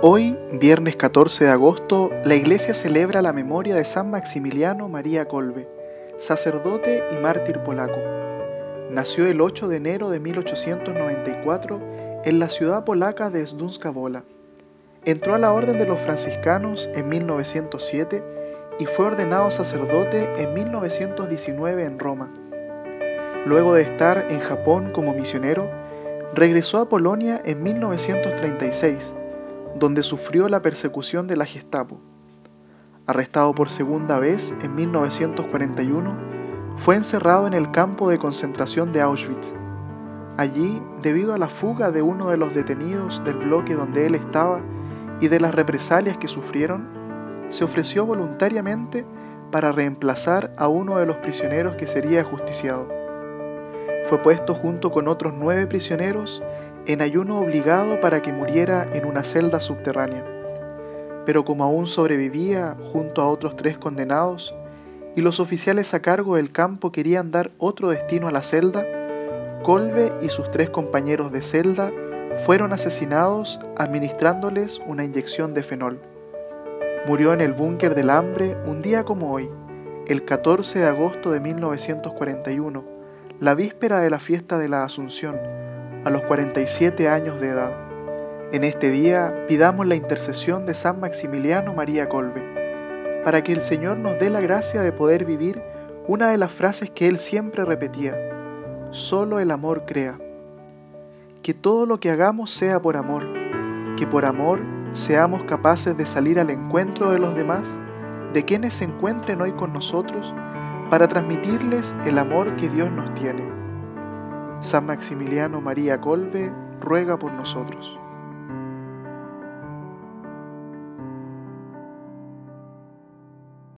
Hoy, viernes 14 de agosto, la iglesia celebra la memoria de San Maximiliano María Kolbe, sacerdote y mártir polaco. Nació el 8 de enero de 1894 en la ciudad polaca de Zdunska Wola. Entró a la orden de los franciscanos en 1907 y fue ordenado sacerdote en 1919 en Roma. Luego de estar en Japón como misionero, regresó a Polonia en 1936 donde sufrió la persecución de la Gestapo. Arrestado por segunda vez en 1941, fue encerrado en el campo de concentración de Auschwitz. Allí, debido a la fuga de uno de los detenidos del bloque donde él estaba y de las represalias que sufrieron, se ofreció voluntariamente para reemplazar a uno de los prisioneros que sería ajusticiado. Fue puesto junto con otros nueve prisioneros en ayuno obligado para que muriera en una celda subterránea. Pero como aún sobrevivía junto a otros tres condenados, y los oficiales a cargo del campo querían dar otro destino a la celda, Colbe y sus tres compañeros de celda fueron asesinados administrándoles una inyección de fenol. Murió en el búnker del hambre un día como hoy, el 14 de agosto de 1941, la víspera de la fiesta de la Asunción, a los 47 años de edad. En este día pidamos la intercesión de San Maximiliano María Colbe, para que el Señor nos dé la gracia de poder vivir una de las frases que él siempre repetía, solo el amor crea. Que todo lo que hagamos sea por amor, que por amor seamos capaces de salir al encuentro de los demás, de quienes se encuentren hoy con nosotros, para transmitirles el amor que Dios nos tiene San Maximiliano María Colbe ruega por nosotros.